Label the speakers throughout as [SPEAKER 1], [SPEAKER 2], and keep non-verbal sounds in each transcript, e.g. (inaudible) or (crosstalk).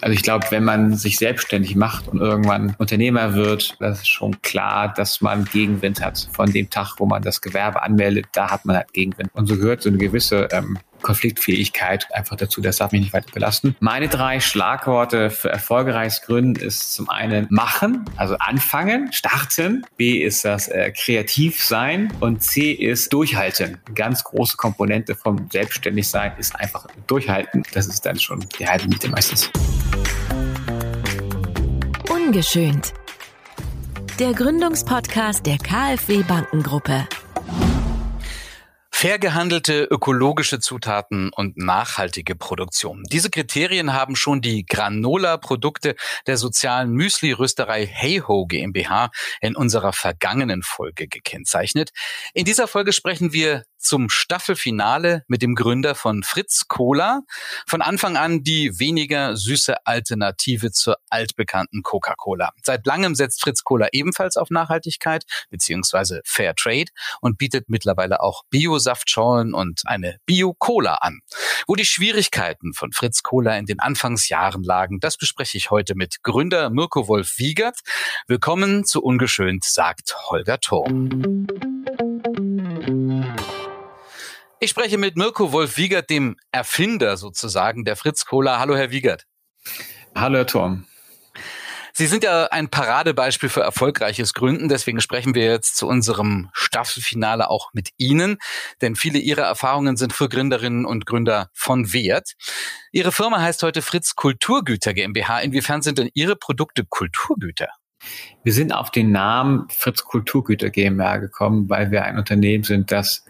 [SPEAKER 1] Also ich glaube, wenn man sich selbstständig macht und irgendwann Unternehmer wird, das ist schon klar, dass man Gegenwind hat. Von dem Tag, wo man das Gewerbe anmeldet, da hat man halt Gegenwind. Und so gehört so eine gewisse ähm, Konfliktfähigkeit einfach dazu. Das darf mich nicht weiter belasten. Meine drei Schlagworte für erfolgreiches Gründen ist zum einen machen, also anfangen, starten. B ist das äh, kreativ sein und C ist durchhalten. Eine ganz große Komponente vom Selbstständigsein ist einfach durchhalten. Das ist dann schon die halbe Miete meistens.
[SPEAKER 2] Ungeschönt. Der Gründungspodcast der KfW Bankengruppe.
[SPEAKER 3] Fair gehandelte ökologische Zutaten und nachhaltige Produktion. Diese Kriterien haben schon die Granola-Produkte der sozialen Müsli-Rösterei Heyho GmbH in unserer vergangenen Folge gekennzeichnet. In dieser Folge sprechen wir zum Staffelfinale mit dem Gründer von Fritz Cola. Von Anfang an die weniger süße Alternative zur altbekannten Coca-Cola. Seit langem setzt Fritz Cola ebenfalls auf Nachhaltigkeit bzw. Fair Trade und bietet mittlerweile auch Bio-Saftschorlen und eine Bio-Cola an. Wo die Schwierigkeiten von Fritz Cola in den Anfangsjahren lagen, das bespreche ich heute mit Gründer Mirko Wolf-Wiegert. Willkommen zu Ungeschönt, sagt Holger Thurm. Ich spreche mit Mirko Wolf-Wiegert, dem Erfinder sozusagen der Fritz Cola. Hallo, Herr Wiegert.
[SPEAKER 1] Hallo, Herr Thurm.
[SPEAKER 3] Sie sind ja ein Paradebeispiel für erfolgreiches Gründen. Deswegen sprechen wir jetzt zu unserem Staffelfinale auch mit Ihnen. Denn viele Ihrer Erfahrungen sind für Gründerinnen und Gründer von Wert. Ihre Firma heißt heute Fritz Kulturgüter GmbH. Inwiefern sind denn Ihre Produkte Kulturgüter?
[SPEAKER 1] Wir sind auf den Namen Fritz Kulturgüter GmbH gekommen, weil wir ein Unternehmen sind, das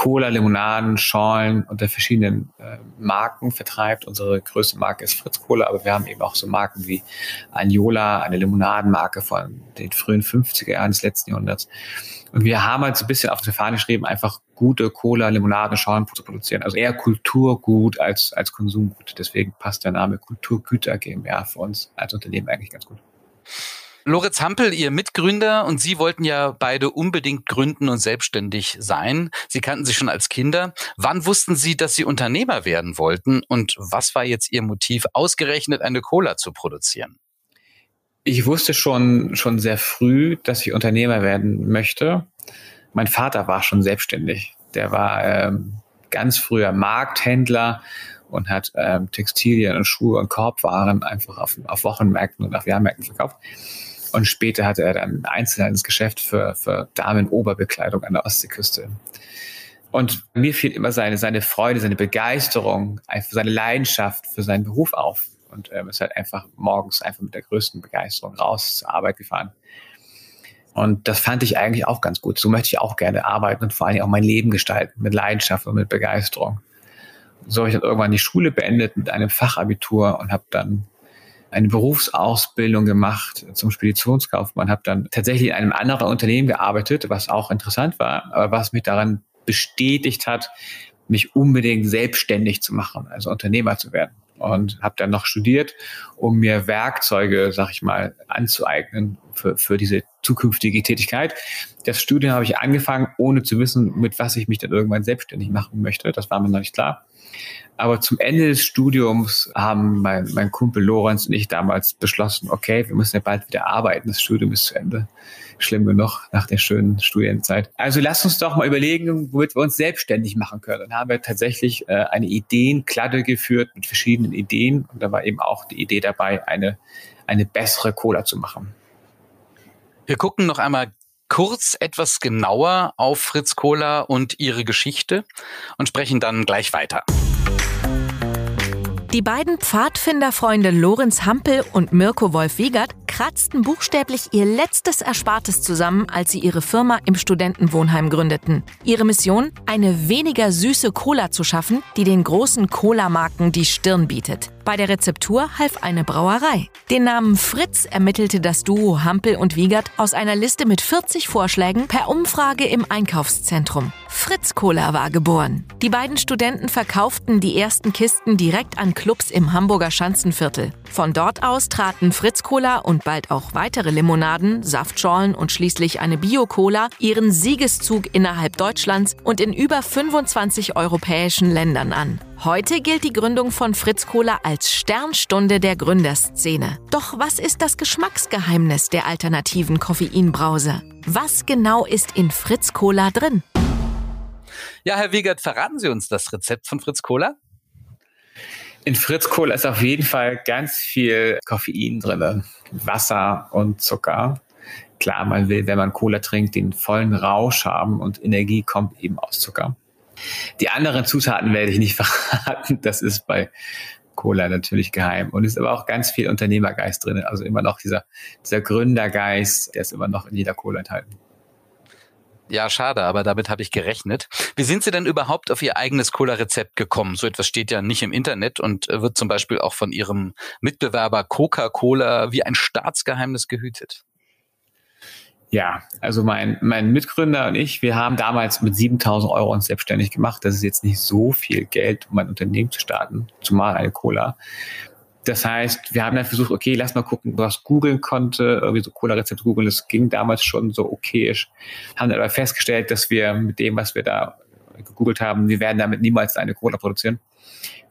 [SPEAKER 1] Cola, Limonaden, Schorlen unter verschiedenen äh, Marken vertreibt. Unsere größte Marke ist Fritz Cola, aber wir haben eben auch so Marken wie Anjola, eine Limonadenmarke von den frühen 50er Jahren des letzten Jahrhunderts. Und wir haben halt so ein bisschen auf der Fahne geschrieben, einfach gute Cola, Limonaden, Schorlen zu produzieren. Also eher Kulturgut als, als Konsumgut. Deswegen passt der Name Kulturgüter GmbH für uns als Unternehmen eigentlich ganz gut.
[SPEAKER 3] Lorenz Hampel, Ihr Mitgründer, und Sie wollten ja beide unbedingt gründen und selbstständig sein. Sie kannten sich schon als Kinder. Wann wussten Sie, dass Sie Unternehmer werden wollten? Und was war jetzt Ihr Motiv, ausgerechnet eine Cola zu produzieren?
[SPEAKER 1] Ich wusste schon, schon sehr früh, dass ich Unternehmer werden möchte. Mein Vater war schon selbstständig. Der war ähm, ganz früher Markthändler und hat ähm, Textilien und Schuhe und Korbwaren einfach auf, auf Wochenmärkten und auf Jahrmärkten verkauft. Und später hatte er dann ein Einzelhandelsgeschäft für, für Damen-Oberbekleidung an der Ostseeküste. Und mir fiel immer seine, seine Freude, seine Begeisterung, seine Leidenschaft für seinen Beruf auf. Und ähm, ist halt einfach morgens einfach mit der größten Begeisterung raus zur Arbeit gefahren. Und das fand ich eigentlich auch ganz gut. So möchte ich auch gerne arbeiten und vor allem auch mein Leben gestalten, mit Leidenschaft und mit Begeisterung. So habe ich dann irgendwann die Schule beendet mit einem Fachabitur und habe dann eine Berufsausbildung gemacht zum Speditionskaufmann, habe dann tatsächlich in einem anderen Unternehmen gearbeitet, was auch interessant war, aber was mich daran bestätigt hat, mich unbedingt selbstständig zu machen, also Unternehmer zu werden. Und habe dann noch studiert, um mir Werkzeuge, sag ich mal, anzueignen für, für diese zukünftige Tätigkeit. Das Studium habe ich angefangen, ohne zu wissen, mit was ich mich dann irgendwann selbstständig machen möchte. Das war mir noch nicht klar. Aber zum Ende des Studiums haben mein, mein Kumpel Lorenz und ich damals beschlossen, okay, wir müssen ja bald wieder arbeiten, das Studium ist zu Ende. Schlimm genug nach der schönen Studienzeit. Also lasst uns doch mal überlegen, womit wir uns selbstständig machen können. Dann haben wir tatsächlich äh, eine Ideenkladde geführt mit verschiedenen Ideen. Und da war eben auch die Idee dabei, eine, eine bessere Cola zu machen.
[SPEAKER 3] Wir gucken noch einmal kurz etwas genauer auf Fritz Cola und ihre Geschichte und sprechen dann gleich weiter.
[SPEAKER 2] Die beiden Pfadfinderfreunde Lorenz Hampel und Mirko Wolf-Wiegert kratzten buchstäblich ihr letztes Erspartes zusammen, als sie ihre Firma im Studentenwohnheim gründeten. Ihre Mission? Eine weniger süße Cola zu schaffen, die den großen Cola-Marken die Stirn bietet. Bei der Rezeptur half eine Brauerei. Den Namen Fritz ermittelte das Duo Hampel und Wiegert aus einer Liste mit 40 Vorschlägen per Umfrage im Einkaufszentrum. Fritz Cola war geboren. Die beiden Studenten verkauften die ersten Kisten direkt an Clubs im Hamburger Schanzenviertel. Von dort aus traten Fritz Cola und bald auch weitere Limonaden, Saftschorlen und schließlich eine Bio-Cola ihren Siegeszug innerhalb Deutschlands und in über 25 europäischen Ländern an. Heute gilt die Gründung von Fritz Cola als Sternstunde der Gründerszene. Doch was ist das Geschmacksgeheimnis der alternativen Koffeinbrause? Was genau ist in Fritz Cola drin?
[SPEAKER 3] Ja, Herr Wiegert, verraten Sie uns das Rezept von Fritz Cola?
[SPEAKER 1] In Fritz Cola ist auf jeden Fall ganz viel Koffein drin, Wasser und Zucker. Klar, man will, wenn man Cola trinkt, den vollen Rausch haben und Energie kommt eben aus Zucker. Die anderen Zutaten werde ich nicht (laughs) verraten. Das ist bei Cola natürlich geheim. Und ist aber auch ganz viel Unternehmergeist drin. Also immer noch dieser, dieser Gründergeist, der ist immer noch in jeder Cola enthalten.
[SPEAKER 3] Ja, schade, aber damit habe ich gerechnet. Wie sind Sie denn überhaupt auf Ihr eigenes Cola-Rezept gekommen? So etwas steht ja nicht im Internet und wird zum Beispiel auch von Ihrem Mitbewerber Coca-Cola wie ein Staatsgeheimnis gehütet.
[SPEAKER 1] Ja, also mein, mein Mitgründer und ich, wir haben damals mit 7000 Euro uns selbstständig gemacht. Das ist jetzt nicht so viel Geld, um ein Unternehmen zu starten, zumal eine Cola. Das heißt, wir haben dann versucht, okay, lass mal gucken, was googeln konnte, irgendwie so Cola-Rezept googeln, das ging damals schon so okayisch. Haben dann aber festgestellt, dass wir mit dem, was wir da gegoogelt haben, wir werden damit niemals eine Cola produzieren.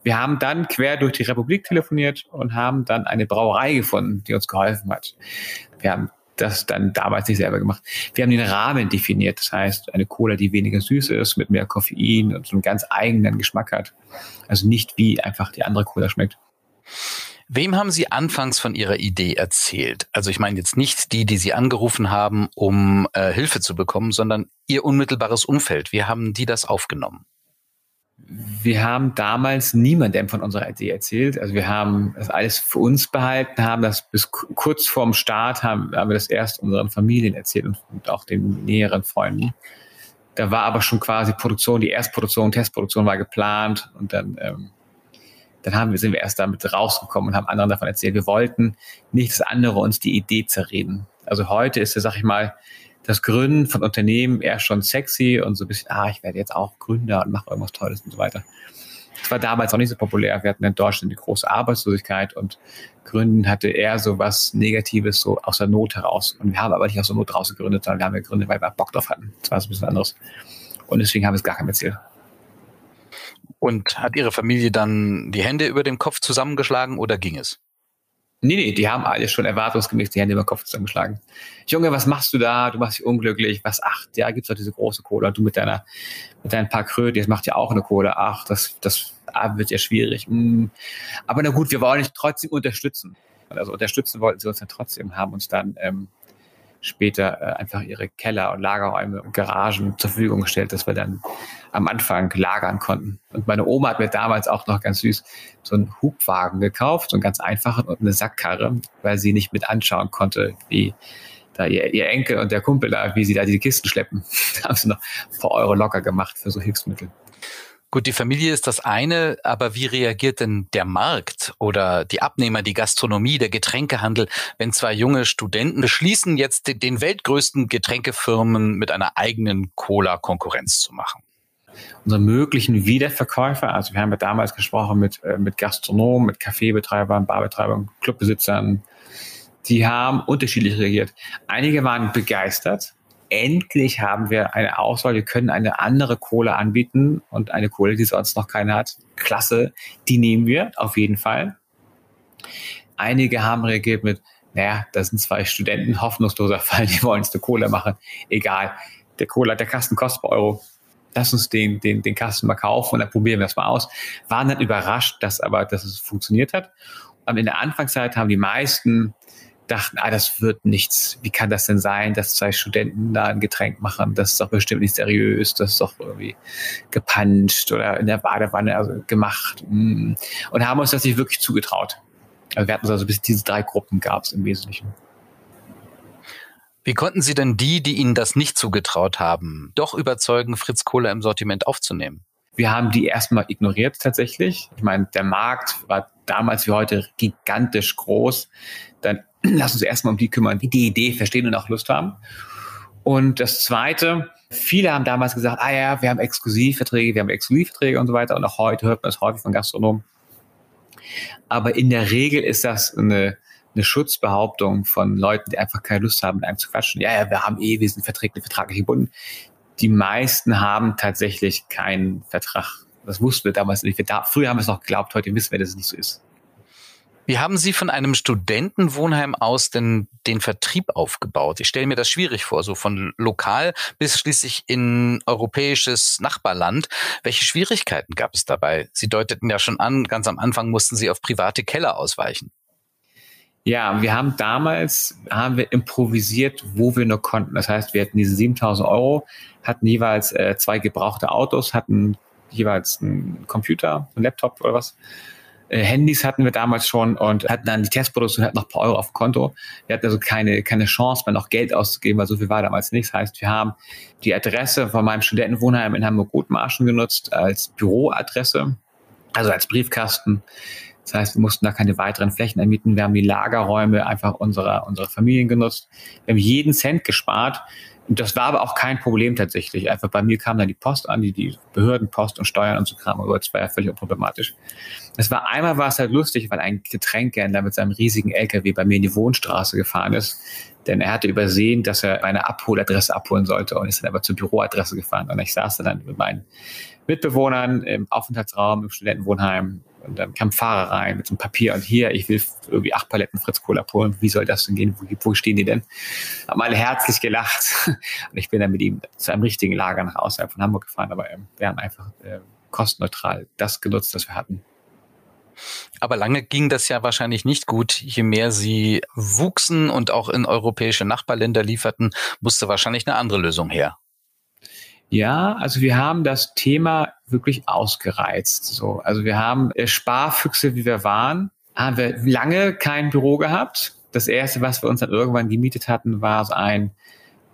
[SPEAKER 1] Wir haben dann quer durch die Republik telefoniert und haben dann eine Brauerei gefunden, die uns geholfen hat. Wir haben das dann damals nicht selber gemacht. Wir haben den Rahmen definiert. Das heißt, eine Cola, die weniger süß ist, mit mehr Koffein und so einen ganz eigenen Geschmack hat. Also nicht wie einfach die andere Cola schmeckt.
[SPEAKER 3] Wem haben Sie anfangs von Ihrer Idee erzählt? Also ich meine jetzt nicht die, die Sie angerufen haben, um äh, Hilfe zu bekommen, sondern Ihr unmittelbares Umfeld. Wie haben die das aufgenommen?
[SPEAKER 1] Wir haben damals niemandem von unserer Idee erzählt. Also wir haben das alles für uns behalten, haben das bis kurz vorm Start haben, haben wir das erst unseren Familien erzählt und, und auch den näheren Freunden. Da war aber schon quasi Produktion, die Erstproduktion, Testproduktion war geplant und dann, ähm, dann haben wir, sind wir erst damit rausgekommen und haben anderen davon erzählt. Wir wollten nicht, dass andere uns die Idee zerreden. Also heute ist, sag ich mal, das Gründen von Unternehmen eher schon sexy und so ein bisschen, ah, ich werde jetzt auch Gründer und mache irgendwas Tolles und so weiter. Das war damals auch nicht so populär. Wir hatten in Deutschland die große Arbeitslosigkeit und Gründen hatte eher so was Negatives, so aus der Not heraus. Und wir haben aber nicht aus der Not raus gegründet, sondern wir haben gegründet, weil wir Bock drauf hatten. Das war so ein bisschen anderes. Und deswegen haben wir es gar kein Ziel.
[SPEAKER 3] Und hat Ihre Familie dann die Hände über dem Kopf zusammengeschlagen oder ging es?
[SPEAKER 1] Nee, nee, die haben alle schon erwartungsgemäß die Hände über den Kopf zusammengeschlagen. Junge, was machst du da? Du machst dich unglücklich. Was? Ach, ja, gibt's doch diese große Cola. Du mit deiner, mit deinen paar Kröten, jetzt macht ja auch eine Cola. Ach, das, das ah, wird ja schwierig. Hm. Aber na gut, wir wollen dich trotzdem unterstützen. Also unterstützen wollten sie uns ja trotzdem, haben uns dann ähm, später äh, einfach ihre Keller und Lagerräume und Garagen zur Verfügung gestellt, dass wir dann am Anfang lagern konnten. Und meine Oma hat mir damals auch noch ganz süß so einen Hubwagen gekauft, so einen ganz einfachen und eine Sackkarre, weil sie nicht mit anschauen konnte, wie da ihr, ihr Enkel und der Kumpel da, wie sie da diese Kisten schleppen. (laughs) da haben sie noch ein paar Euro locker gemacht für so Hilfsmittel.
[SPEAKER 3] Gut, die Familie ist das eine, aber wie reagiert denn der Markt oder die Abnehmer, die Gastronomie, der Getränkehandel, wenn zwei junge Studenten beschließen, jetzt den weltgrößten Getränkefirmen mit einer eigenen Cola Konkurrenz zu machen?
[SPEAKER 1] Unsere möglichen Wiederverkäufer, also wir haben ja damals gesprochen mit, äh, mit Gastronomen, mit Kaffeebetreibern, Barbetreibern, Clubbesitzern, die haben unterschiedlich reagiert. Einige waren begeistert, endlich haben wir eine Auswahl. Wir können eine andere Kohle anbieten und eine Kohle, die sonst noch keine hat. Klasse, die nehmen wir auf jeden Fall. Einige haben reagiert mit, naja, das sind zwei Studenten, hoffnungsloser (laughs) Fall, die wollen uns eine Kohle machen. Egal, der Cola, der Kasten kostet Euro. Lass uns den, den, den Kasten mal kaufen und dann probieren wir es mal aus. Waren dann überrascht, dass aber, dass es funktioniert hat. Und in der Anfangszeit haben die meisten dachten, ah, das wird nichts. Wie kann das denn sein, dass zwei Studenten da ein Getränk machen? Das ist doch bestimmt nicht seriös, das ist doch irgendwie gepanscht oder in der Badewanne also gemacht. Mm. Und haben uns das nicht wirklich zugetraut. Also wir hatten also bis diese drei Gruppen gab es im Wesentlichen.
[SPEAKER 3] Wie konnten Sie denn die, die Ihnen das nicht zugetraut haben, doch überzeugen, Fritz Kohler im Sortiment aufzunehmen?
[SPEAKER 1] Wir haben die erstmal ignoriert tatsächlich. Ich meine, der Markt war damals wie heute gigantisch groß. Dann lass uns erstmal um die kümmern, die die Idee verstehen und auch Lust haben. Und das Zweite, viele haben damals gesagt, ah ja, wir haben Exklusivverträge, wir haben Exklusivverträge und so weiter. Und auch heute hört man es häufig von Gastronomen. Aber in der Regel ist das eine, eine Schutzbehauptung von Leuten, die einfach keine Lust haben, mit einem zu quatschen. Ja, ja, wir haben eh, wir sind verträglich, vertraglich gebunden. Die meisten haben tatsächlich keinen Vertrag Das wussten wir damals nicht. Wir da, früher haben wir es noch geglaubt, heute wissen wir, dass es nicht so ist.
[SPEAKER 3] Wie haben Sie von einem Studentenwohnheim aus denn den Vertrieb aufgebaut? Ich stelle mir das schwierig vor, so von lokal bis schließlich in europäisches Nachbarland. Welche Schwierigkeiten gab es dabei? Sie deuteten ja schon an, ganz am Anfang mussten Sie auf private Keller ausweichen.
[SPEAKER 1] Ja, wir haben damals, haben wir improvisiert, wo wir nur konnten. Das heißt, wir hatten diese 7000 Euro, hatten jeweils äh, zwei gebrauchte Autos, hatten jeweils einen Computer, einen Laptop oder was Handys hatten wir damals schon und hatten dann die Testproduktion, hatten noch ein paar Euro auf dem Konto. Wir hatten also keine, keine Chance mehr noch Geld auszugeben, weil so viel war damals nicht. Das heißt, wir haben die Adresse von meinem Studentenwohnheim in Hamburg-Rotmarschen genutzt als Büroadresse, also als Briefkasten. Das heißt, wir mussten da keine weiteren Flächen ermieten. Wir haben die Lagerräume einfach unserer, unserer Familien genutzt. Wir haben jeden Cent gespart das war aber auch kein Problem tatsächlich. Einfach bei mir kam dann die Post an, die, die Behördenpost und Steuern und so Kram, aber das war ja völlig unproblematisch. Es war einmal war es halt lustig, weil ein Getränkehändler mit seinem riesigen LKW bei mir in die Wohnstraße gefahren ist. Denn er hatte übersehen, dass er eine Abholadresse abholen sollte und ist dann aber zur Büroadresse gefahren. Und ich saß dann mit meinen Mitbewohnern im Aufenthaltsraum, im Studentenwohnheim und dann kam Fahrer rein mit so einem Papier und hier, ich will irgendwie acht Paletten Fritz Cola abholen. Wie soll das denn gehen? Wo, wo stehen die denn? Haben alle herzlich gelacht. (laughs) Und ich bin dann mit ihm zu einem richtigen Lager nach außerhalb von Hamburg gefahren. Aber ähm, wir haben einfach äh, kostenneutral das genutzt, was wir hatten.
[SPEAKER 3] Aber lange ging das ja wahrscheinlich nicht gut. Je mehr sie wuchsen und auch in europäische Nachbarländer lieferten, musste wahrscheinlich eine andere Lösung her.
[SPEAKER 1] Ja, also wir haben das Thema wirklich ausgereizt. So, also wir haben äh, Sparfüchse, wie wir waren, haben wir lange kein Büro gehabt. Das erste, was wir uns dann irgendwann gemietet hatten, war so ein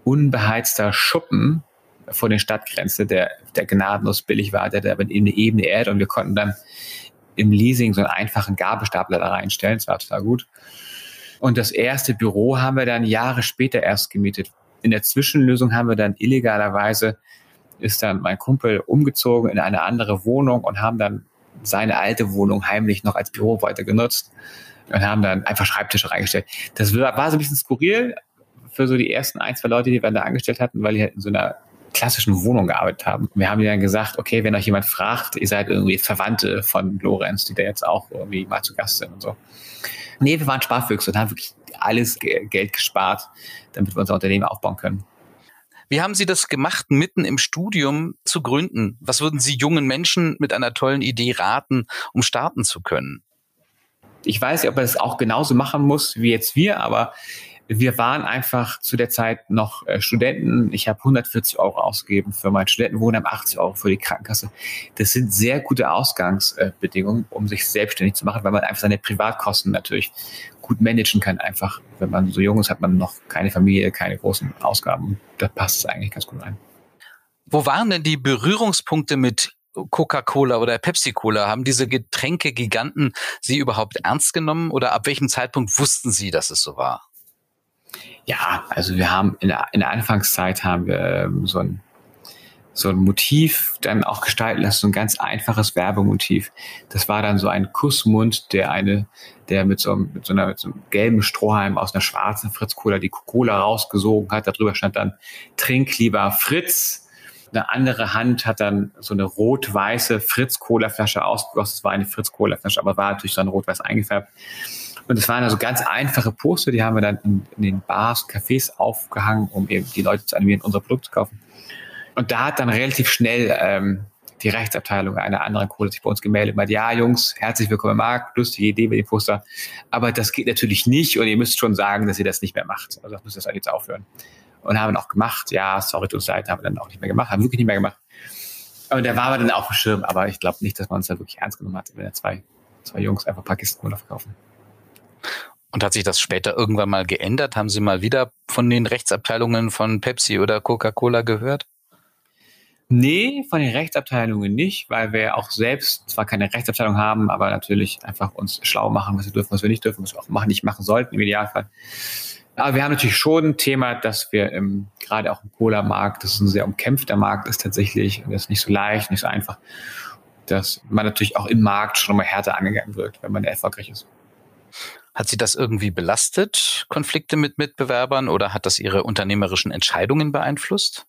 [SPEAKER 1] unbeheizter Schuppen vor den Stadtgrenze, der, der gnadenlos billig war, der, der aber in eine Ebene Erde und wir konnten dann im Leasing so einen einfachen Gabelstapler da reinstellen. Das war total gut. Und das erste Büro haben wir dann Jahre später erst gemietet. In der Zwischenlösung haben wir dann illegalerweise ist dann mein Kumpel umgezogen in eine andere Wohnung und haben dann seine alte Wohnung heimlich noch als Büro weiter genutzt und haben dann einfach Schreibtische reingestellt. Das war so ein bisschen skurril für so die ersten ein, zwei Leute, die wir da angestellt hatten, weil die halt in so einer klassischen Wohnung gearbeitet haben. Wir haben dann gesagt, okay, wenn euch jemand fragt, ihr seid irgendwie Verwandte von Lorenz, die da jetzt auch irgendwie mal zu Gast sind und so. Nee, wir waren Sparfüchse und haben wirklich alles Geld gespart, damit wir unser Unternehmen aufbauen können.
[SPEAKER 3] Wie haben Sie das gemacht, mitten im Studium zu gründen? Was würden Sie jungen Menschen mit einer tollen Idee raten, um starten zu können?
[SPEAKER 1] Ich weiß nicht, ob man das auch genauso machen muss wie jetzt wir, aber wir waren einfach zu der Zeit noch äh, Studenten. Ich habe 140 Euro ausgegeben für meinen Studentenwohnheim, 80 Euro für die Krankenkasse. Das sind sehr gute Ausgangsbedingungen, um sich selbstständig zu machen, weil man einfach seine Privatkosten natürlich gut managen kann. Einfach, wenn man so jung ist, hat man noch keine Familie, keine großen Ausgaben. Da passt es eigentlich ganz gut rein.
[SPEAKER 3] Wo waren denn die Berührungspunkte mit Coca-Cola oder Pepsi-Cola? Haben diese Getränke-Giganten Sie überhaupt ernst genommen oder ab welchem Zeitpunkt wussten Sie, dass es so war?
[SPEAKER 1] Ja, also wir haben in der, in der Anfangszeit haben wir ähm, so ein so ein Motiv dann auch gestalten lassen, so ein ganz einfaches Werbemotiv. Das war dann so ein Kussmund, der eine, der mit so, einem, mit so, einer, mit so einem gelben Strohhalm aus einer schwarzen Fritz-Cola die Cola rausgesogen hat. Darüber stand dann Trink lieber Fritz. Eine andere Hand hat dann so eine rot-weiße Fritz-Cola-Flasche ausgegossen. Das war eine Fritz-Cola-Flasche, aber war natürlich so ein rot-weiß eingefärbt. Und es waren also ganz einfache Poster, die haben wir dann in, in den Bars, Cafés aufgehangen, um eben die Leute zu animieren, unser Produkt zu kaufen. Und da hat dann relativ schnell ähm, die Rechtsabteilung einer anderen Kohle sich bei uns gemeldet und meint, ja, Jungs, herzlich willkommen im Markt, lustige Idee mit dem Poster. Aber das geht natürlich nicht und ihr müsst schon sagen, dass ihr das nicht mehr macht. Also das müsst ihr jetzt aufhören. Und haben auch gemacht, ja, sorry, tut uns leid, haben wir dann auch nicht mehr gemacht, haben wirklich nicht mehr gemacht. Und da waren wir dann auf dem Schirm, aber ich glaube nicht, dass man uns da wirklich ernst genommen hat, wenn da zwei, zwei Jungs einfach ein paar Kisten Cola verkaufen.
[SPEAKER 3] Und hat sich das später irgendwann mal geändert? Haben Sie mal wieder von den Rechtsabteilungen von Pepsi oder Coca-Cola gehört?
[SPEAKER 1] Nee, von den Rechtsabteilungen nicht, weil wir auch selbst zwar keine Rechtsabteilung haben, aber natürlich einfach uns schlau machen, was wir dürfen, was wir nicht dürfen, was wir auch machen, nicht machen sollten im Idealfall. Aber wir haben natürlich schon ein Thema, dass wir im, gerade auch im Cola-Markt, das ist ein sehr umkämpfter Markt ist tatsächlich, und das ist nicht so leicht, nicht so einfach, dass man natürlich auch im Markt schon mal härter angegangen wird, wenn man erfolgreich ist.
[SPEAKER 3] Hat Sie das irgendwie belastet, Konflikte mit Mitbewerbern, oder hat das Ihre unternehmerischen Entscheidungen beeinflusst?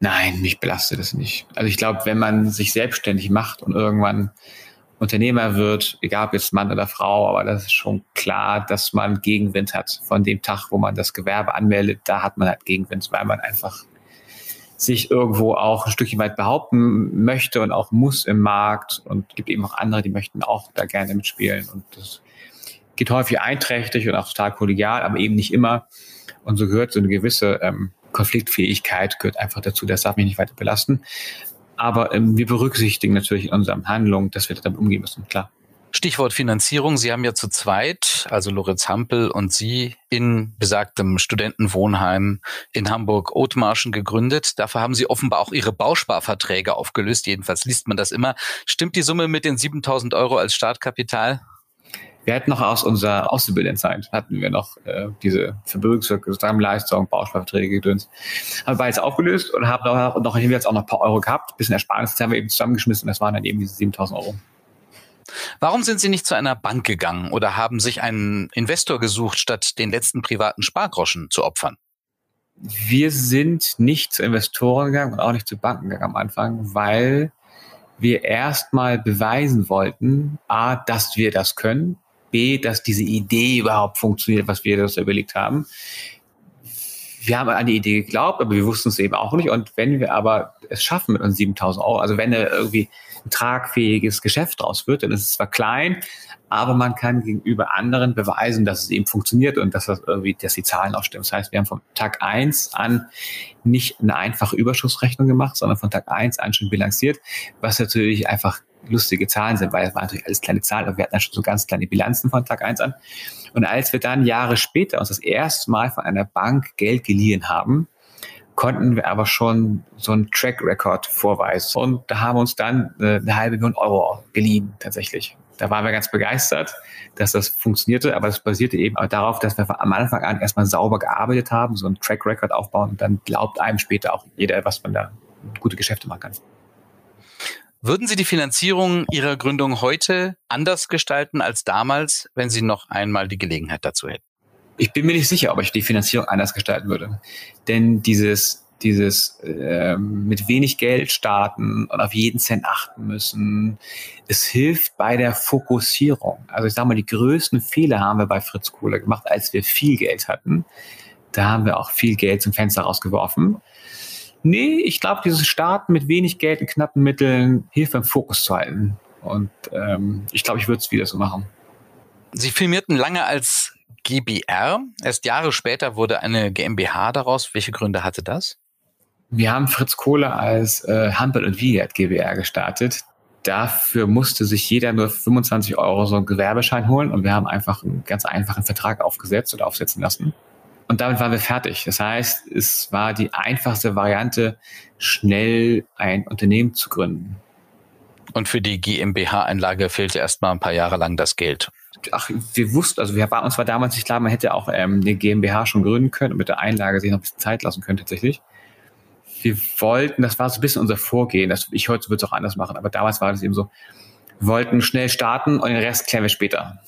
[SPEAKER 1] Nein, mich belastet es nicht. Also ich glaube, wenn man sich selbstständig macht und irgendwann Unternehmer wird, egal ob jetzt Mann oder Frau, aber das ist schon klar, dass man Gegenwind hat. Von dem Tag, wo man das Gewerbe anmeldet, da hat man halt Gegenwind, weil man einfach sich irgendwo auch ein Stückchen weit behaupten möchte und auch muss im Markt und gibt eben auch andere, die möchten auch da gerne mitspielen und das geht häufig einträchtig und auch total kollegial, aber eben nicht immer. Und so gehört so eine gewisse ähm, Konfliktfähigkeit gehört einfach dazu. Das darf mich nicht weiter belasten. Aber ähm, wir berücksichtigen natürlich in unseren Handlungen, dass wir damit umgehen müssen, klar.
[SPEAKER 3] Stichwort Finanzierung. Sie haben ja zu zweit, also Lorenz Hampel und Sie, in besagtem Studentenwohnheim in Hamburg-Othmarschen gegründet. Dafür haben Sie offenbar auch Ihre Bausparverträge aufgelöst. Jedenfalls liest man das immer. Stimmt die Summe mit den 7000 Euro als Startkapital?
[SPEAKER 1] Wir hatten noch aus unserer Auszubildendenzeit, hatten wir noch äh, diese Verbürgungsleistung, Bausparverträge gedöns. Haben wir jetzt aufgelöst und haben noch, noch jetzt auch noch ein paar Euro gehabt, bisschen Ersparnis, haben wir eben zusammengeschmissen und das waren dann eben diese 7000 Euro.
[SPEAKER 3] Warum sind Sie nicht zu einer Bank gegangen oder haben sich einen Investor gesucht, statt den letzten privaten Spargroschen zu opfern?
[SPEAKER 1] Wir sind nicht zu Investoren gegangen und auch nicht zu Banken gegangen am Anfang, weil wir erstmal beweisen wollten, a, dass wir das können B, dass diese Idee überhaupt funktioniert, was wir uns überlegt haben. Wir haben an die Idee geglaubt, aber wir wussten es eben auch nicht. Und wenn wir aber es schaffen mit uns 7000 Euro, also wenn da irgendwie tragfähiges Geschäft draus wird, ist es zwar klein, aber man kann gegenüber anderen beweisen, dass es eben funktioniert und dass das irgendwie, dass die Zahlen auch stimmen. Das heißt, wir haben vom Tag eins an nicht eine einfache Überschussrechnung gemacht, sondern von Tag eins an schon bilanziert, was natürlich einfach lustige Zahlen sind, weil es waren natürlich alles kleine Zahlen, aber wir hatten dann schon so ganz kleine Bilanzen von Tag eins an. Und als wir dann Jahre später uns das erste Mal von einer Bank Geld geliehen haben, konnten wir aber schon so einen Track Record vorweisen. Und da haben uns dann äh, eine halbe Million Euro geliehen, tatsächlich. Da waren wir ganz begeistert, dass das funktionierte, aber das basierte eben darauf, dass wir am Anfang an erstmal sauber gearbeitet haben, so einen Track Record aufbauen und dann glaubt einem später auch jeder, was man da gute Geschäfte machen kann.
[SPEAKER 3] Würden Sie die Finanzierung Ihrer Gründung heute anders gestalten als damals, wenn Sie noch einmal die Gelegenheit dazu hätten?
[SPEAKER 1] Ich bin mir nicht sicher, ob ich die Finanzierung anders gestalten würde. Denn dieses, dieses äh, mit wenig Geld starten und auf jeden Cent achten müssen, es hilft bei der Fokussierung. Also ich sage mal, die größten Fehler haben wir bei Fritz Kohler gemacht, als wir viel Geld hatten. Da haben wir auch viel Geld zum Fenster rausgeworfen. Nee, ich glaube, dieses Starten mit wenig Geld und knappen Mitteln hilft beim Fokus zu halten. Und ähm, ich glaube, ich würde es wieder so machen.
[SPEAKER 3] Sie filmierten lange als GBR. Erst Jahre später wurde eine GmbH daraus. Welche Gründe hatte das?
[SPEAKER 1] Wir haben Fritz Kohle als äh, Hampel und Wiegert GBR gestartet. Dafür musste sich jeder nur 25 Euro so einen Gewerbeschein holen und wir haben einfach einen ganz einfachen Vertrag aufgesetzt oder aufsetzen lassen. Und damit waren wir fertig. Das heißt, es war die einfachste Variante, schnell ein Unternehmen zu gründen.
[SPEAKER 3] Und für die GmbH-Einlage fehlte erst mal ein paar Jahre lang das Geld.
[SPEAKER 1] Ach, wir wussten, also wir waren uns war damals nicht klar, man hätte auch ähm, eine GmbH schon gründen können und mit der Einlage sich noch ein bisschen Zeit lassen können tatsächlich. Wir wollten, das war so ein bisschen unser Vorgehen. Das, ich heute würde es auch anders machen, aber damals war das eben so, wollten schnell starten und den Rest klären wir später.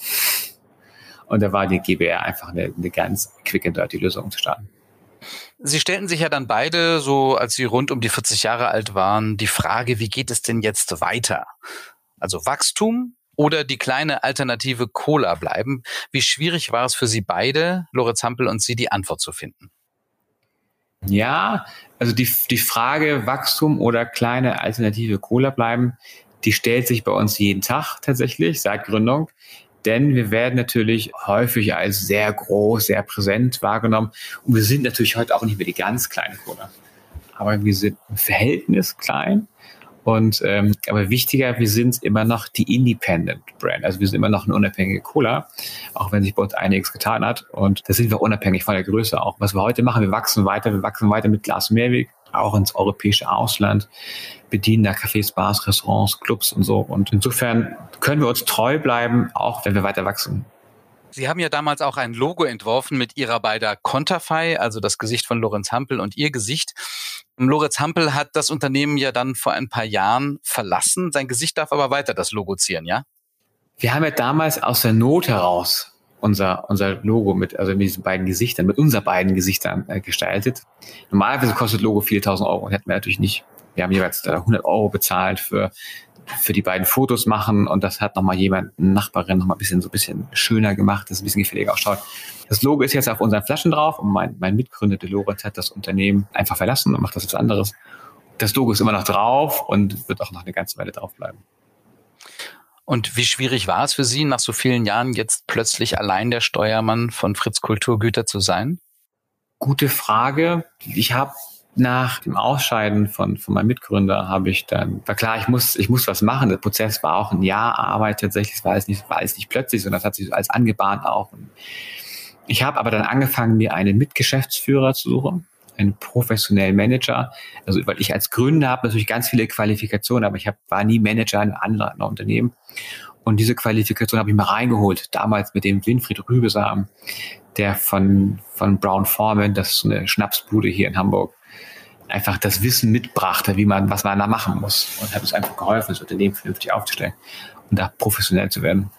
[SPEAKER 1] Und da war die GBR einfach eine, eine ganz quick and dirty Lösung zu starten.
[SPEAKER 3] Sie stellten sich ja dann beide, so als Sie rund um die 40 Jahre alt waren, die Frage, wie geht es denn jetzt weiter? Also Wachstum oder die kleine alternative Cola bleiben? Wie schwierig war es für Sie beide, Lorenz Hampel und Sie, die Antwort zu finden?
[SPEAKER 1] Ja, also die, die Frage Wachstum oder kleine alternative Cola bleiben, die stellt sich bei uns jeden Tag tatsächlich seit Gründung denn wir werden natürlich häufig als sehr groß, sehr präsent wahrgenommen. Und wir sind natürlich heute auch nicht mehr die ganz kleine Cola. Aber wir sind im Verhältnis klein. Und ähm, aber wichtiger, wir sind immer noch die Independent Brand. Also wir sind immer noch eine unabhängige Cola, auch wenn sich bei uns einiges getan hat. Und da sind wir unabhängig von der Größe auch. Was wir heute machen, wir wachsen weiter, wir wachsen weiter mit Glas Mehrweg, auch ins europäische Ausland, bedienen da Cafés, Bars, Restaurants, Clubs und so. Und insofern können wir uns treu bleiben, auch wenn wir weiter wachsen.
[SPEAKER 3] Sie haben ja damals auch ein Logo entworfen mit Ihrer beider Konterfei, also das Gesicht von Lorenz Hampel und Ihr Gesicht. Lorenz Hampel hat das Unternehmen ja dann vor ein paar Jahren verlassen. Sein Gesicht darf aber weiter das Logo zieren, ja?
[SPEAKER 1] Wir haben ja damals aus der Not heraus unser, unser Logo mit, also mit diesen beiden Gesichtern, mit unseren beiden Gesichtern äh, gestaltet. Normalerweise kostet Logo viele tausend Euro und hätten wir natürlich nicht. Wir haben jeweils 100 Euro bezahlt für, für die beiden Fotos machen und das hat nochmal jemand, eine Nachbarin, nochmal ein bisschen, so ein bisschen schöner gemacht, dass es ein bisschen gefälliger ausschaut. Das Logo ist jetzt auf unseren Flaschen drauf und mein, mein Mitgründer, der Lorenz, hat das Unternehmen einfach verlassen und macht das jetzt anderes. Das Logo ist immer noch drauf und wird auch noch eine ganze Weile drauf bleiben.
[SPEAKER 3] Und wie schwierig war es für Sie, nach so vielen Jahren jetzt plötzlich allein der Steuermann von Fritz Kulturgüter zu sein?
[SPEAKER 1] Gute Frage. Ich habe nach dem Ausscheiden von, von meinem Mitgründer habe ich dann, war klar, ich muss, ich muss was machen. Der Prozess war auch ein Jahr Arbeit tatsächlich. Es war alles nicht, war alles nicht plötzlich, sondern es hat sich alles angebahnt auch. Ich habe aber dann angefangen, mir einen Mitgeschäftsführer zu suchen einen professionellen Manager. Also weil ich als Gründer habe natürlich ganz viele Qualifikationen, aber ich hab, war nie Manager in anderen Unternehmen. Und diese Qualifikation habe ich mir reingeholt, damals mit dem Winfried Rübesam, der von, von Brown Foreman, das ist eine Schnapsbude hier in Hamburg, einfach das Wissen mitbrachte, wie man, was man da machen muss. Und hat es einfach geholfen, das Unternehmen vernünftig aufzustellen und da professionell zu werden.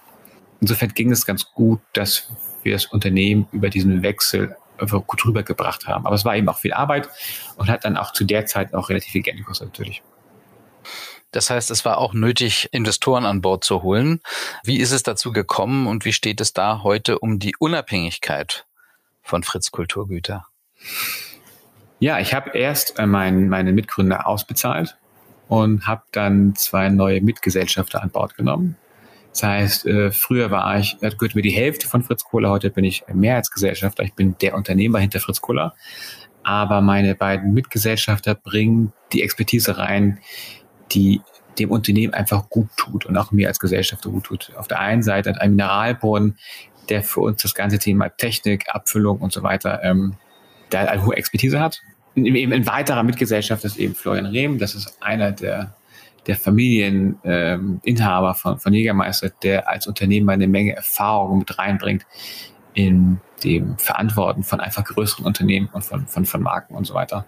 [SPEAKER 1] Insofern ging es ganz gut, dass wir das Unternehmen über diesen Wechsel einfach gut rübergebracht haben. Aber es war eben auch viel Arbeit und hat dann auch zu der Zeit auch relativ viel Geld gekostet natürlich.
[SPEAKER 3] Das heißt, es war auch nötig, Investoren an Bord zu holen. Wie ist es dazu gekommen und wie steht es da heute um die Unabhängigkeit von Fritz Kulturgüter?
[SPEAKER 1] Ja, ich habe erst äh, mein, meine Mitgründer ausbezahlt und habe dann zwei neue Mitgesellschafter an Bord genommen. Das heißt, äh, früher war ich, äh, gehört mir die Hälfte von Fritz Kohler, heute bin ich Mehrheitsgesellschafter, ich bin der Unternehmer hinter Fritz Kohler. Aber meine beiden Mitgesellschafter bringen die Expertise rein, die dem Unternehmen einfach gut tut und auch mir als Gesellschafter gut tut. Auf der einen Seite ein Mineralbrunnen, der für uns das ganze Thema Technik, Abfüllung und so weiter, ähm, da eine hohe Expertise hat. Eben ein weiterer Mitgesellschafter ist eben Florian Rehm, das ist einer der der Familieninhaber ähm, von, von Jägermeister, der als Unternehmer eine Menge Erfahrung mit reinbringt in dem Verantworten von einfach größeren Unternehmen und von, von, von Marken und so weiter.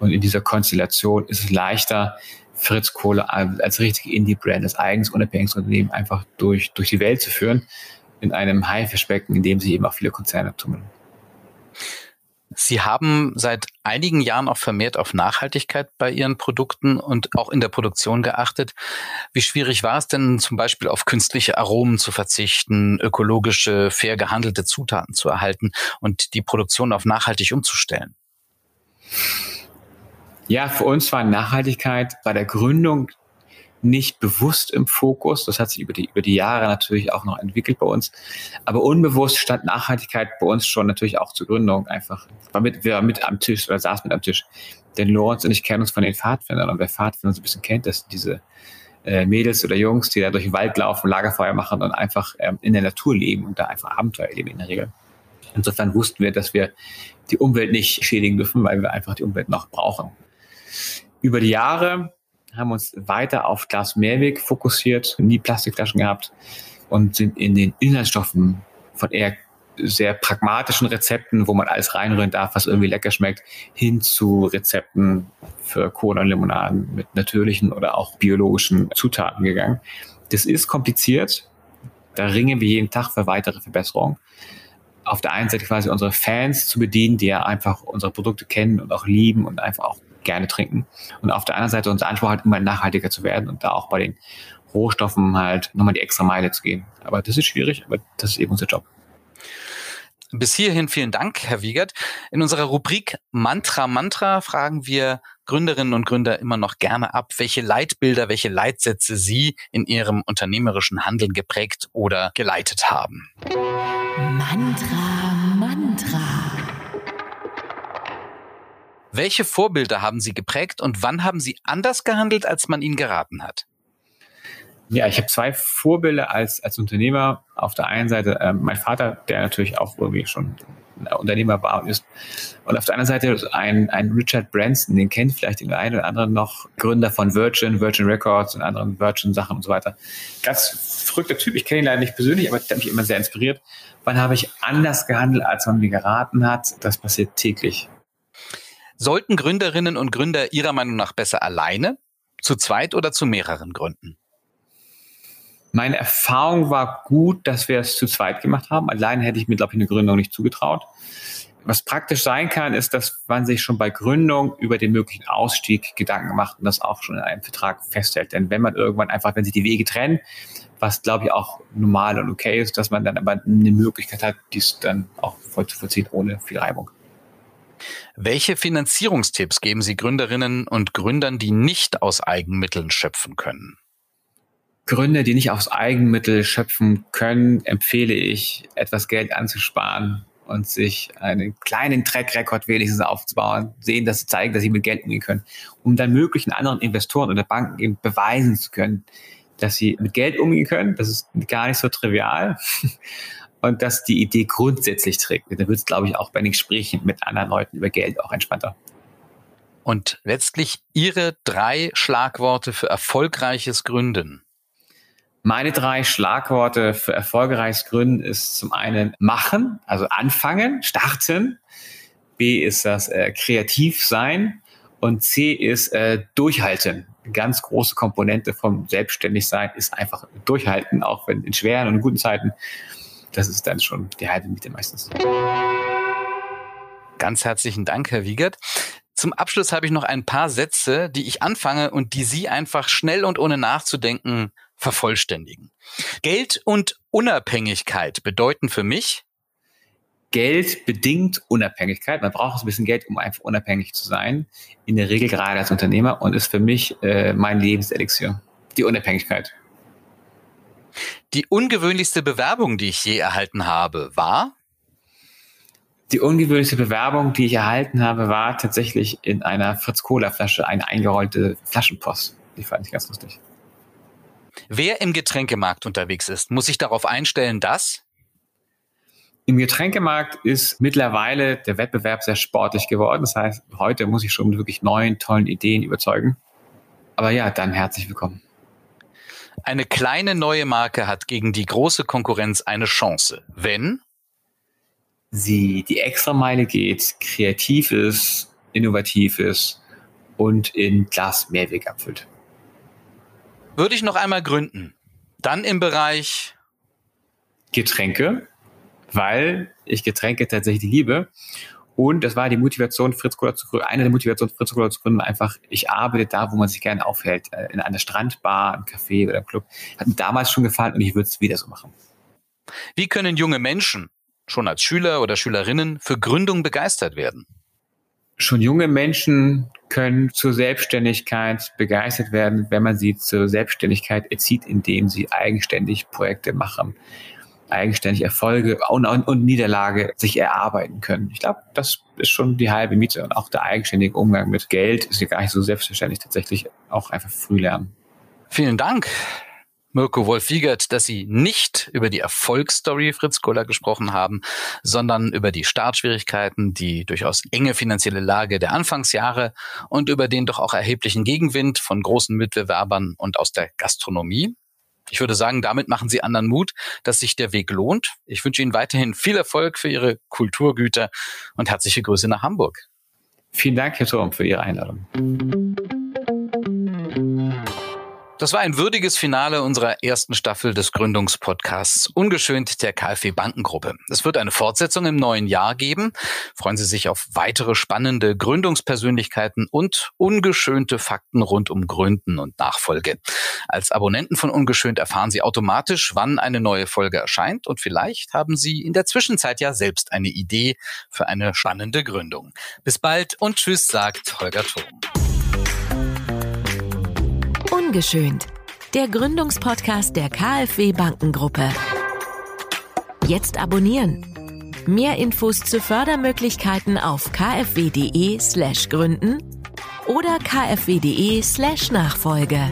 [SPEAKER 1] Und in dieser Konstellation ist es leichter, Fritz Kohle als richtige Indie-Brand, als eigenes unabhängiges Unternehmen einfach durch, durch die Welt zu führen, in einem Haifischbecken, in dem sich eben auch viele Konzerne tummeln.
[SPEAKER 3] Sie haben seit einigen Jahren auch vermehrt auf Nachhaltigkeit bei Ihren Produkten und auch in der Produktion geachtet. Wie schwierig war es denn zum Beispiel auf künstliche Aromen zu verzichten, ökologische, fair gehandelte Zutaten zu erhalten und die Produktion auf nachhaltig umzustellen?
[SPEAKER 1] Ja, für uns war Nachhaltigkeit bei der Gründung nicht bewusst im Fokus. Das hat sich über die, über die Jahre natürlich auch noch entwickelt bei uns. Aber unbewusst stand Nachhaltigkeit bei uns schon natürlich auch zur Gründung einfach. War wir mit am Tisch oder saß mit am Tisch. Denn Lorenz und ich kennen uns von den Pfadfindern. Und wer Pfadfinder so ein bisschen kennt, das diese äh, Mädels oder Jungs, die da durch den Wald laufen, Lagerfeuer machen und einfach ähm, in der Natur leben und da einfach Abenteuer erleben in der Regel. Insofern wussten wir, dass wir die Umwelt nicht schädigen dürfen, weil wir einfach die Umwelt noch brauchen. Über die Jahre haben uns weiter auf Glas Mehrweg fokussiert, nie Plastikflaschen gehabt und sind in den Inhaltsstoffen von eher sehr pragmatischen Rezepten, wo man alles reinrühren darf, was irgendwie lecker schmeckt, hin zu Rezepten für Cola und Limonaden mit natürlichen oder auch biologischen Zutaten gegangen. Das ist kompliziert. Da ringen wir jeden Tag für weitere Verbesserungen. Auf der einen Seite quasi unsere Fans zu bedienen, die ja einfach unsere Produkte kennen und auch lieben und einfach auch gerne trinken. Und auf der anderen Seite unser Anspruch halt immer nachhaltiger zu werden und da auch bei den Rohstoffen halt nochmal die extra Meile zu gehen. Aber das ist schwierig, aber das ist eben unser Job.
[SPEAKER 3] Bis hierhin vielen Dank, Herr Wiegert. In unserer Rubrik Mantra Mantra fragen wir Gründerinnen und Gründer immer noch gerne ab, welche Leitbilder, welche Leitsätze Sie in Ihrem unternehmerischen Handeln geprägt oder geleitet haben. Mantra Mantra. Welche Vorbilder haben Sie geprägt und wann haben Sie anders gehandelt, als man Ihnen geraten hat?
[SPEAKER 1] Ja, ich habe zwei Vorbilder als, als Unternehmer. Auf der einen Seite äh, mein Vater, der natürlich auch irgendwie schon Unternehmer war und ist. Und auf der anderen Seite ein, ein Richard Branson, den kennt vielleicht den einen oder anderen noch, Gründer von Virgin, Virgin Records und anderen Virgin-Sachen und so weiter. Ganz verrückter Typ. Ich kenne ihn leider nicht persönlich, aber der hat mich immer sehr inspiriert. Wann habe ich anders gehandelt, als man mir geraten hat? Das passiert täglich.
[SPEAKER 3] Sollten Gründerinnen und Gründer Ihrer Meinung nach besser alleine, zu zweit oder zu mehreren gründen?
[SPEAKER 1] Meine Erfahrung war gut, dass wir es zu zweit gemacht haben. Allein hätte ich mir, glaube ich, eine Gründung nicht zugetraut. Was praktisch sein kann, ist, dass man sich schon bei Gründung über den möglichen Ausstieg Gedanken macht und das auch schon in einem Vertrag festhält. Denn wenn man irgendwann einfach, wenn sich die Wege trennen, was glaube ich auch normal und okay ist, dass man dann aber eine Möglichkeit hat, dies dann auch voll zu vollziehen ohne viel Reibung.
[SPEAKER 3] Welche Finanzierungstipps geben Sie Gründerinnen und Gründern, die nicht aus Eigenmitteln schöpfen können?
[SPEAKER 1] Gründer, die nicht aus Eigenmittel schöpfen können, empfehle ich, etwas Geld anzusparen und sich einen kleinen Track-Record wenigstens aufzubauen, sehen, dass sie zeigen, dass sie mit Geld umgehen können, um dann möglichen anderen Investoren oder Banken eben beweisen zu können, dass sie mit Geld umgehen können. Das ist gar nicht so trivial. Und dass die Idee grundsätzlich trägt. Da wird es, glaube ich, auch bei den Gesprächen mit anderen Leuten über Geld auch entspannter.
[SPEAKER 3] Und letztlich Ihre drei Schlagworte für erfolgreiches Gründen.
[SPEAKER 1] Meine drei Schlagworte für erfolgreiches Gründen ist zum einen machen, also anfangen, starten. B ist das äh, kreativ sein und C ist äh, durchhalten. Eine ganz große Komponente vom Selbstständigsein ist einfach durchhalten, auch wenn in schweren und guten Zeiten. Das ist dann schon die halbe Miete meistens.
[SPEAKER 3] Ganz herzlichen Dank, Herr Wiegert. Zum Abschluss habe ich noch ein paar Sätze, die ich anfange und die Sie einfach schnell und ohne nachzudenken vervollständigen. Geld und Unabhängigkeit bedeuten für mich,
[SPEAKER 1] Geld bedingt Unabhängigkeit. Man braucht ein bisschen Geld, um einfach unabhängig zu sein. In der Regel gerade als Unternehmer und ist für mich äh, mein Lebenselixier. Die Unabhängigkeit.
[SPEAKER 3] Die ungewöhnlichste Bewerbung, die ich je erhalten habe, war?
[SPEAKER 1] Die ungewöhnlichste Bewerbung, die ich erhalten habe, war tatsächlich in einer Fritz-Cola-Flasche eine eingerollte Flaschenpost. Die fand ich ganz lustig.
[SPEAKER 3] Wer im Getränkemarkt unterwegs ist, muss sich darauf einstellen, dass
[SPEAKER 1] im Getränkemarkt ist mittlerweile der Wettbewerb sehr sportlich geworden. Das heißt, heute muss ich schon mit wirklich neuen, tollen Ideen überzeugen. Aber ja, dann herzlich willkommen.
[SPEAKER 3] Eine kleine neue Marke hat gegen die große Konkurrenz eine Chance, wenn
[SPEAKER 1] sie die Extrameile geht, kreativ ist, innovativ ist und in Glas Mehrweg abfüllt
[SPEAKER 3] würde ich noch einmal gründen. Dann im Bereich
[SPEAKER 1] Getränke, weil ich Getränke tatsächlich liebe. Und das war die Motivation, Fritz Cola zu gründen. Eine der Motivationen, Fritz Cola zu gründen, einfach, ich arbeite da, wo man sich gerne aufhält. Äh, in einer Strandbar, einem Café oder einem Club. Hat mir damals schon gefallen und ich würde es wieder so machen.
[SPEAKER 3] Wie können junge Menschen schon als Schüler oder Schülerinnen für Gründung begeistert werden?
[SPEAKER 1] schon junge Menschen können zur Selbstständigkeit begeistert werden, wenn man sie zur Selbstständigkeit erzieht, indem sie eigenständig Projekte machen, eigenständig Erfolge und, und, und Niederlage sich erarbeiten können. Ich glaube, das ist schon die halbe Miete und auch der eigenständige Umgang mit Geld ist ja gar nicht so selbstverständlich tatsächlich auch einfach früh lernen.
[SPEAKER 3] Vielen Dank. Mirko Wolf-Wiegert, dass Sie nicht über die Erfolgsstory Fritz Kohler gesprochen haben, sondern über die Startschwierigkeiten, die durchaus enge finanzielle Lage der Anfangsjahre und über den doch auch erheblichen Gegenwind von großen Mitbewerbern und aus der Gastronomie. Ich würde sagen, damit machen Sie anderen Mut, dass sich der Weg lohnt. Ich wünsche Ihnen weiterhin viel Erfolg für Ihre Kulturgüter und herzliche Grüße nach Hamburg.
[SPEAKER 1] Vielen Dank, Herr Turm, für Ihre Einladung.
[SPEAKER 3] Das war ein würdiges Finale unserer ersten Staffel des Gründungspodcasts Ungeschönt der KfW Bankengruppe. Es wird eine Fortsetzung im neuen Jahr geben. Freuen Sie sich auf weitere spannende Gründungspersönlichkeiten und ungeschönte Fakten rund um Gründen und Nachfolge. Als Abonnenten von Ungeschönt erfahren Sie automatisch, wann eine neue Folge erscheint und vielleicht haben Sie in der Zwischenzeit ja selbst eine Idee für eine spannende Gründung. Bis bald und tschüss, sagt Holger Thurm.
[SPEAKER 2] Ungeschönt. Der Gründungspodcast der KfW Bankengruppe. Jetzt abonnieren. Mehr Infos zu Fördermöglichkeiten auf kfw.de/gründen oder kfw.de/nachfolge.